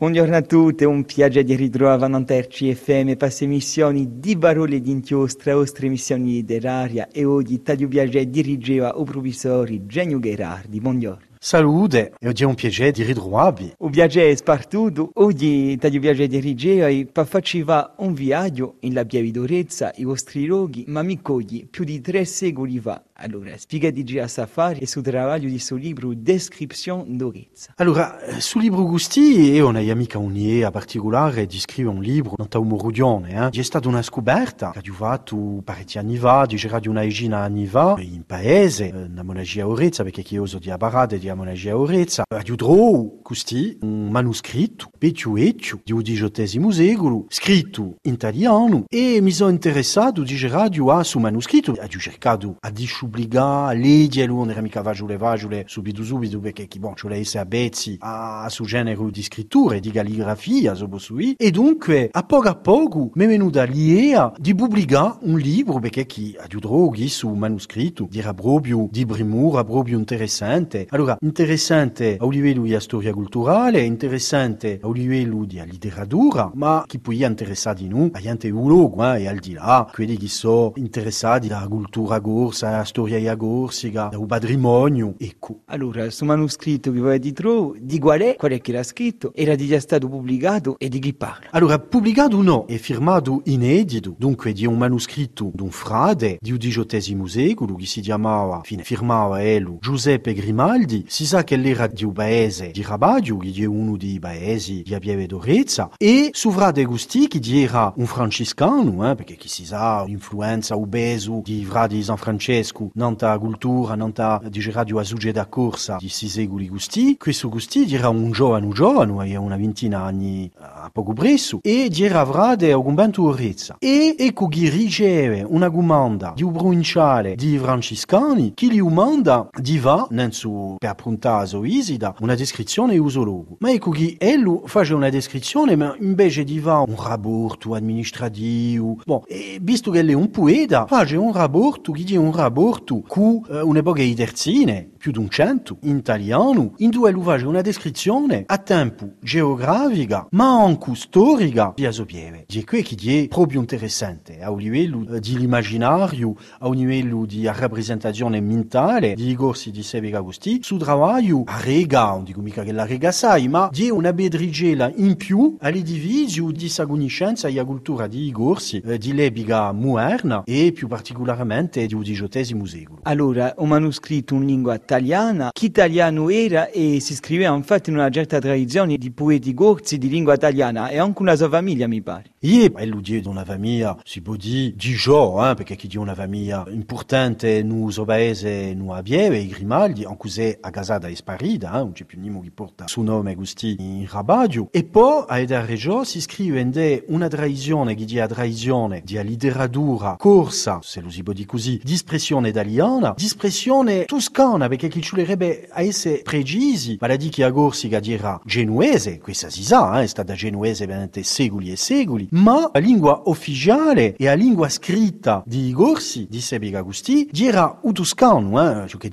Buongiorno a tutti, un piacere di ritrovare a FM per emissioni di parole di inchiostra, vostre emissioni letterarie e oggi taglio piacere dirigeva il professore Genio Gherardi. Buongiorno. Salute, e oggi è un piacere di ritrovarvi. Un piacere spartuto, oggi taglio piacere di dirigere per farci un viaggio in la Biavidorezza, i vostri luoghi, ma mi cogli più di tre secoli fa allora, spiegati a Safari e sul lavoro di suo libro Description d'Orezza. Allora, eh, sul libro Gusti io una amica unie particolare di scrivere un libro non umorodione, eh. Stata una scoperta che ho fatto parecchi anni fa, di di una egina anni fa, in paese, eh, na monagia Orezza, perché chi uso di Abarade di monagia Orezza, ho trovato Gusti un manoscritto, vecchio vecchio, di in italiano, e mi sono interessato di a su manoscritto, ho a lui non era mica perché chi bon a, a su genere di scrittura di calligrafia sui e dunque a poco a poco di un libro perché chi su manoscritto dirà proprio di interessante. Allora interessante a livello di storia culturale interessante a livello di letteratura ma chi poi è interessato in noi a gente ulogo eh, e al di là quelli che sono interessati alla cultura gorsa alla storia Gorsica, un patrimonio, ecco. Allora, questo manoscritto che voi dietro, di qual è, qual è che l'ha scritto, era già stato pubblicato e di chi parla? Allora, pubblicato no, è firmato inedito, dunque di un manoscritto di un frate di XVIII secolo che si chiamava, fine, firmava Elo, Giuseppe Grimaldi, si sa che era di un paese di Rabadio, che è uno dei paesi di Apieve d'Orezza, e suo frate Gusti, che era un francescano, eh, perché chi si sa, l'influenza obeso di frati di San Francesco, nanta cultura, nanta dice radio a suge da corsa di si secoli gusti. Questo gusti era un giovane, giovane, una ventina anni a poco presso, e era vrade a un bento orrezza. E ecco che riceve una domanda di un provinciale di francescani che gli manda di va, non su per appuntaso isida, una descrizione usologo. Ma ecco che ello fa una descrizione, ma invece di va un rapporto amministrativo, bon, e visto che è un poeta, fa un rapporto che è un rapporto cu uh, un'epoca di terzine, più di un cento, in italiano, in due l'uvage una descrizione a tempo geografica, ma anche storica di Asopieve. Di qui che è proprio interessante, a un livello uh, di l'immaginario, a un livello di rappresentazione mentale di corsi di Sevica Agosti, su travaglio a rega, non dico mica che la rega sai, ma di una bedrigela in più all'edivisio di sa conoscenza e cultura di corsi, uh, di l'epica moderna e più particolarmente di diciottesimo secolo. Allora, un manoscritto in lingua italiana, chi italiano era e si scriveva infatti in una certa tradizione di poeti gorsi di lingua italiana e anche una sua famiglia mi pare. E lui di una famiglia, si può dire, di gio, eh, perché chi di una famiglia importante nel suo paese, non abbiamo, i Grimaldi, anche se a Casada non c'è più nessuno che porta suo nome gusti in Rabadio. E poi a Eder Reggio si scrive una dire così, di espressione italiana, di espressione toscana, perché chi ci a essere precisi, ma la di che a dirà genuese, questa si sa, eh, è stata genuese veramente secoli e la lingua ufficiale e la lingua scritta di Gorsi, di Sebi Agusti, era il toscano, eh, ciò che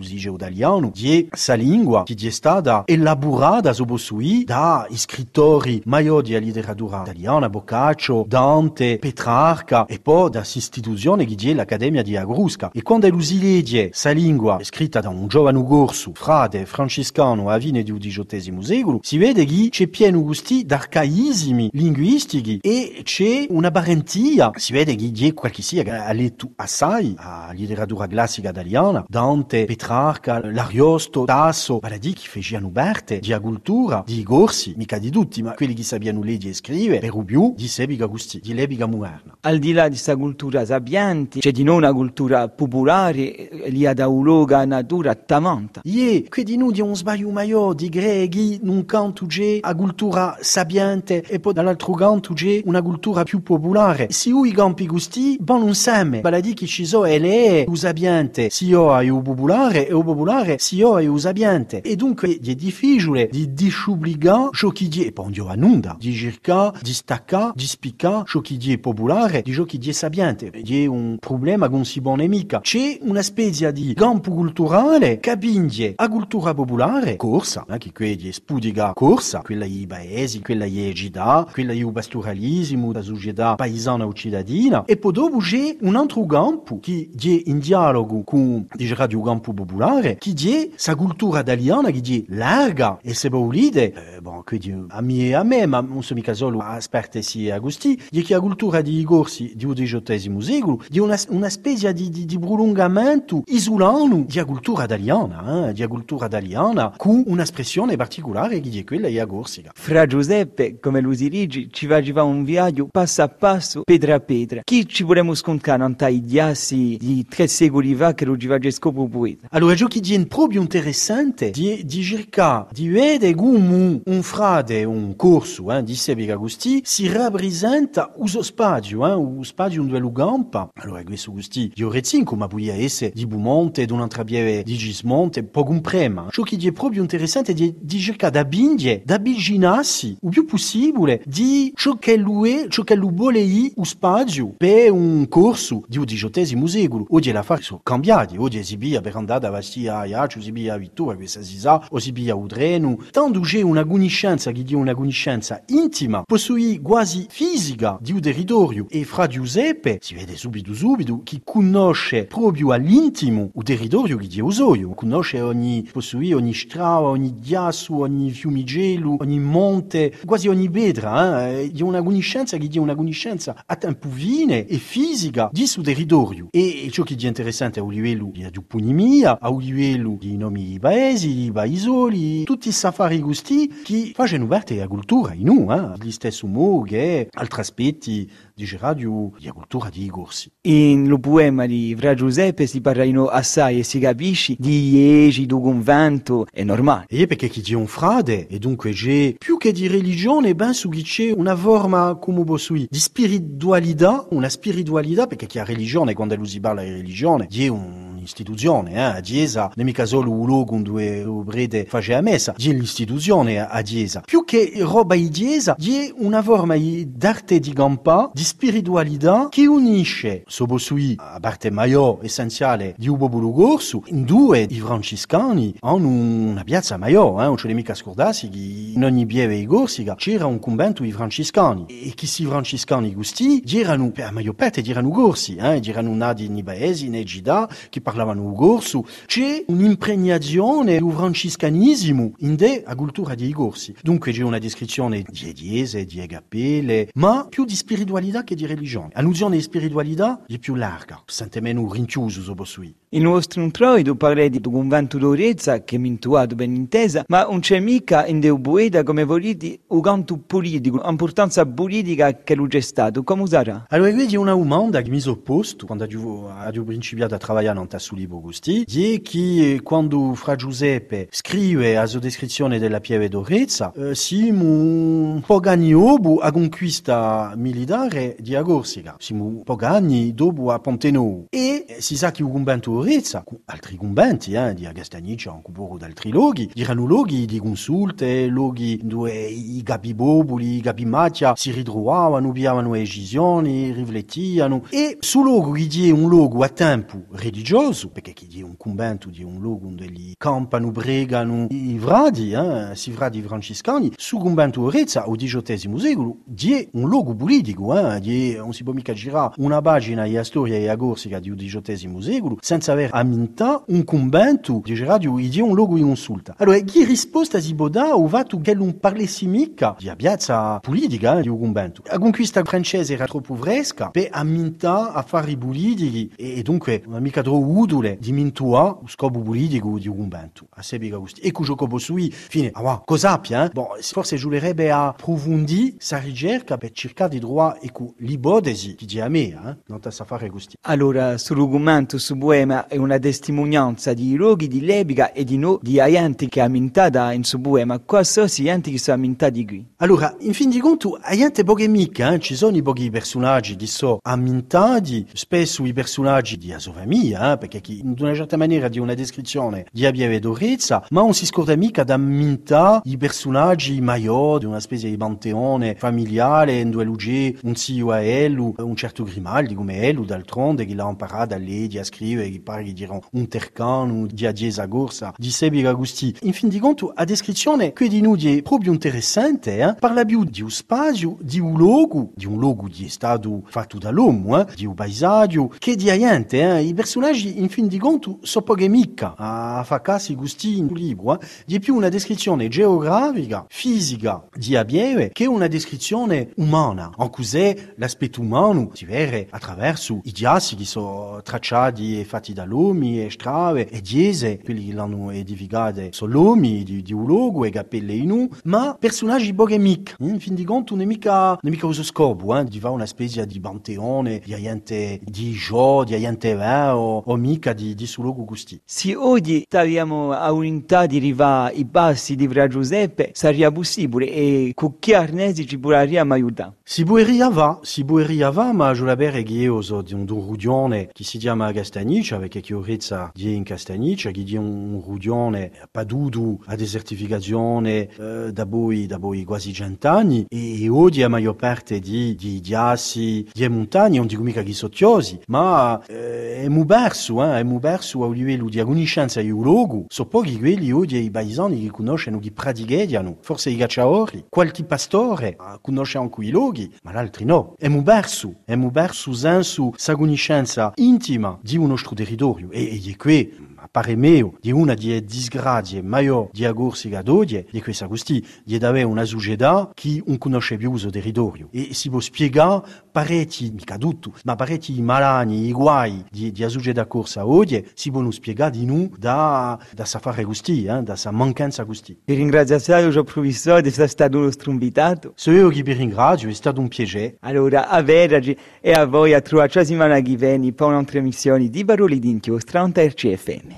si dice italiano, di sa lingua che è stata elaborata su sui da scrittori maggiori della letteratura italiana, Boccaccio, Dante, Petrarca e poi da istituzione che è l'Accademia di Agrusca. E quando si legge sa lingua scritta da un giovane gorso, frate francescano a fine del XVIII secolo, si vede che c'è pieno gusti d'arcaismo organismi linguistici e c'è una parentia. Si vede che c'è qualche sia ha letto assai a letteratura classica italiana, Dante, Petrarca, L'Ariosto, Tasso, di che facevano parte di cultura, di corsi, mica di tutti, ma quelli che sapevano leggere e scrivere, per più di Sebica Gusti, di l'epica moderna. Al di là di questa cultura sapiente, c'è di noi una cultura popolare, lì da un luogo natura tamanta. Yeah, qui di noi di un sbaglio maggiore, di greci, non canto c'è a cultura sapiente, e poi dall'altro canto c'è una cultura più popolare. Se i campi gusti, bon insieme, baladi che ci sono e lei usabiente, si io hai un popolare e un popolare si io hai usabiente. E dunque è difficile di disciubligare ciò che è, poi a nunda, di cercare, di staccare, di spiccare ciò che è popolare di ciò che è sabiente. È un problema con si buona mica. C'è una specie di campo culturale che abinge a cultura popolare, corsa, eh, che quindi spudiga corsa, quella i paesi, quella i egida, quella i pastoralismo, la società paesana o cittadina, e poi dopo c'è un altro campo che è in dialogo con il radio popolare, che è sa cultura italiana che è larga e se volete, eh, bon, quindi a me e a me, ma non sono mica solo esperti sì Agusti, è che la cultura di corsi di XVIII secolo è una, una specie di, di, di prolungamento isolano della cultura italiana, eh, della cultura italiana, con un'espressione particolare che è quella della corsica. Fra Giuseppe, come lui si dice, ci faceva un viaggio passo a passo, pedra a pedra. Chi ci vorremmo scontare in tai diassi di tre secoli fa che lo ci faceva scopo poeta? Allora, ciò che è proprio interessante di, di cercare di vedere come un frate, un corso eh, di Sebica Agusti si rappresenta uso spazio, eh, lo spazio dove lo campa. Allora, questo Agusti, io rezinco, ma poi essere di Bumonte, di un'altra pieve di Gismonte, un prema. Ciò che è proprio interessante è di cercare da bindie, da avvicinarsi, il più possibile, di ciò che lui spazio un corso di XVIII le affari sono cambiati, andare a Bastia a Iaccio, si via a Vittoria, questa si sa, o si via a Udreno. Tanto c'è una conoscenza che è una conoscenza intima, possiede quasi fisica di un territorio. E fra Giuseppe si vede subito subito che conosce proprio all'intimo il territorio che è usoio. Conosce ogni, possiede ogni strada, ogni ghiaccio, ogni fiumigelo, ogni monte, quasi ogni pedra. Eh? È una conoscenza che è una conoscenza a tempo vine e fisica di suo territorio. E ciò che è interessante a un livello di punimia, a livello di nomi di paesi, di paesoli, tutti i safari gusti che fanno parte della cultura in noi, eh? gli stessi umori che altri aspetti di radio, di cultura di corsi. In lo poema di Fra Giuseppe si parlano assai e si capisce di iesi, di convento, è normale. E perché chi è un frate, e dunque c'è più che di religione, ben su che c'è una forma, come posso dire, di spiritualità, una spiritualità, perché chi ha religione, quando lui si parla di religione, è un un'istituzione, eh? Chiesa non è mica solo un luogo dove il prete faceva messa, è l'istituzione a Chiesa. Più che roba di Chiesa, è una forma d'arte di campa, di spiritualità che unisce, soprattutto a parte maggiore essenziale di un popolo corso, in due i francescani hanno una piazza maggiore, eh? non c'è mica scordarsi che in ogni pieve di Corsica c'era un convento di francescani e che si francescani gusti erano, per la maggior parte erano corsi, eh? erano nati in paesi, in Egida, che parlavano ugorsu, c'è un'impregnazione del francescanismo in de a cultura di corsi. Dunque c'è una descrizione di chiese, di cappelle, ma più di spiritualità che di religione. Nozione di spiritualità è più larga, sente meno rinchiuso sopra sui. Il nostro introito parla di un convento d'Orezza che mi intuato ben intesa, ma non c'è mica in Deu Boeda come volete un canto politico, l'importanza politica che lo c'è stato, come sarà? Allora, c'è una domanda che mi sono posto quando ho principiato a lavorare in su libro Gusti, è che quando Fra Giuseppe scrive la sua descrizione della pieve d'Orezza, eh, siamo un po' gagnobu a conquista militare di Agorsica, siamo un po' gagni dopo a Pontenou. E si sa che un convento d'Orezza, con altri conventi, eh, di Agastanicia, un po' di altri luoghi, erano luoghi di consulte, luoghi dove i capi bobuli, i capi macchia si ritrovavano, avevano decisioni, riflettivano, e sul luogo che è un luogo a tempo religioso, perché chi è un convento di un luogo dove gli campano, pregano i vradi, eh, si vradi francescani, su convento d'Orezza, al XVIII secolo, è un luogo politico, eh, non si può mica girare una pagina di storia e a Corsica di XVIII secolo senza aver amminta un convento di radio di un luogo in consulta. Allora, chi risposta si può dare o fatto che non parlessi mica di piazza politica eh, di un convento. La conquista francese era troppo fresca per amminta affari politici e, e dunque non è mica troppo utile di mintua lo scopo politico di un convento. A sebica gusti. E cujo copo sui, fine, ah, cosa abbia, eh? Bon, forse giulerebbe a approfondire sa ricerca per cercare di trovare ecco, l'ipotesi che a me, eh? non ta sa fare gusti. Allora, sull'argomento su poema è una testimonianza di luoghi di Lebica e di no di gente che ha mintata in su poema. Qua so si gente che sono mintati qui. Allora, in fin di conto, a gente poche mica, eh? ci sono i pochi personaggi che sono ammintati, spesso i personaggi di famiglia, eh? perché che in una certa maniera di una descrizione di Abieve d'Orezza, ma non si scorda mica da minta i personaggi maior di una specie di panteone familiare, in due luce un zio a Elu, un certo Grimaldi come Elu, d'altronde, che l'ha imparato a legge, a scrivere, che pare che dirà un tercano, di Adiesa Gorsa, di Sebi Agusti. In fin di conto, a descrizione che di noi è proprio interessante, eh? parla più di un spazio, di un luogo, di un luogo di stato fatto dall'uomo, eh? di un paesaggio, che di niente, eh? i personaggi in fin di conto sono poche mica a fa casi gusti in libro, eh? di più una descrizione geografica, fisica di Abieve che una descrizione umana, in cui l'aspetto umano? Si vede attraverso i giassi che sono tracciati e fatti dall'uomo, e strave e diese, quelli che l'hanno edificati sono l'uomo di, di un luogo e capelle in un, ma personaggi poche mica, in fin di conto non è mica, non è mica uso scopo, eh? di fare una specie di panteone, di gente di gio, di gente vero, o mica di, di suo luogo gusti. Se oggi abbiamo a unità di arrivare i passi di Fra Giuseppe, sarebbe possibile e con che arnesi ci potrebbe aiutare? Si bueria va, si bueria va, ma je la bere ghioso di un, un rudione che si chiama Castagnice, avec che chiorezza di in Castagnice, che di un rudione padudu a desertificazione eh, da voi, da voi quasi cent'anni, e, e oggi a maggior parte di, di, di assi, di montagne, non dico mica che sottiosi, ma eh, è mu eh, è berso a livello di conoscenza di un luogo, so pochi quelli oggi i paesani che conoscono, che praticano, forse i gacciaori, qualche pastore conosce anche i luoghi, ma l'altri no. È mu berso, è berso senso sa conoscenza intima di un nostro territorio, e, e qui pare mio, di una di disgrazie maior di agursi gadodie, di questa gusti, di avere una società che non conosce più il territorio. E si può spiegare parecchi, mica tutto, ma parecchi malani, i guai di, di società corsa oggi, si possono spiegare di noi da, da sa fare gusti, eh, da sa mancanza gusti. Vi ringrazio assai, professore, di essere stato nostro invitato. So io che vi ringrazio, è stato un piacere. Allora, a veragi e a voi a trovare la settimana che viene per un'altra emissione di Parole d'inchiostro 30 RCFM.